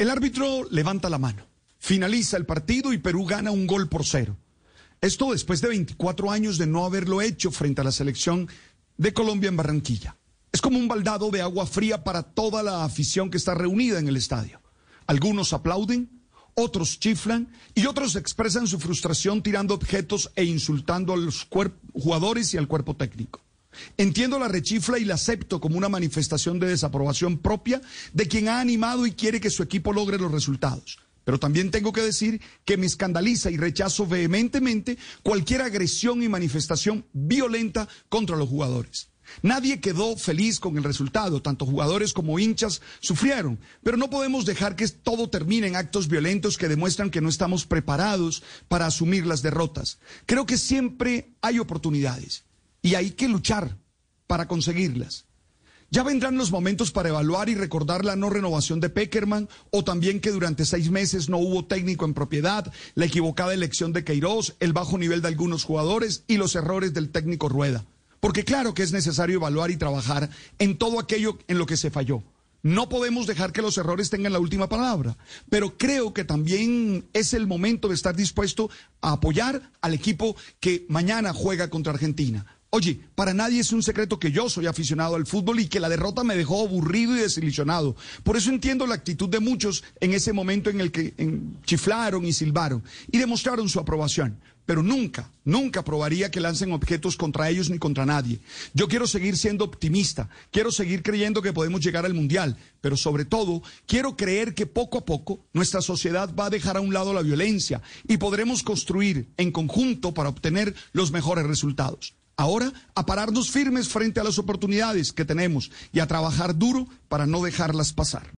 El árbitro levanta la mano, finaliza el partido y Perú gana un gol por cero. Esto después de 24 años de no haberlo hecho frente a la selección de Colombia en Barranquilla. Es como un baldado de agua fría para toda la afición que está reunida en el estadio. Algunos aplauden, otros chiflan y otros expresan su frustración tirando objetos e insultando a los jugadores y al cuerpo técnico. Entiendo la rechifla y la acepto como una manifestación de desaprobación propia de quien ha animado y quiere que su equipo logre los resultados. Pero también tengo que decir que me escandaliza y rechazo vehementemente cualquier agresión y manifestación violenta contra los jugadores. Nadie quedó feliz con el resultado, tanto jugadores como hinchas sufrieron, pero no podemos dejar que todo termine en actos violentos que demuestran que no estamos preparados para asumir las derrotas. Creo que siempre hay oportunidades y hay que luchar para conseguirlas. Ya vendrán los momentos para evaluar y recordar la no renovación de Peckerman o también que durante seis meses no hubo técnico en propiedad, la equivocada elección de Queiroz, el bajo nivel de algunos jugadores y los errores del técnico Rueda. Porque claro que es necesario evaluar y trabajar en todo aquello en lo que se falló. No podemos dejar que los errores tengan la última palabra, pero creo que también es el momento de estar dispuesto a apoyar al equipo que mañana juega contra Argentina. Oye, para nadie es un secreto que yo soy aficionado al fútbol y que la derrota me dejó aburrido y desilusionado. Por eso entiendo la actitud de muchos en ese momento en el que chiflaron y silbaron y demostraron su aprobación. Pero nunca, nunca probaría que lancen objetos contra ellos ni contra nadie. Yo quiero seguir siendo optimista, quiero seguir creyendo que podemos llegar al Mundial, pero sobre todo quiero creer que poco a poco nuestra sociedad va a dejar a un lado la violencia y podremos construir en conjunto para obtener los mejores resultados. Ahora, a pararnos firmes frente a las oportunidades que tenemos y a trabajar duro para no dejarlas pasar.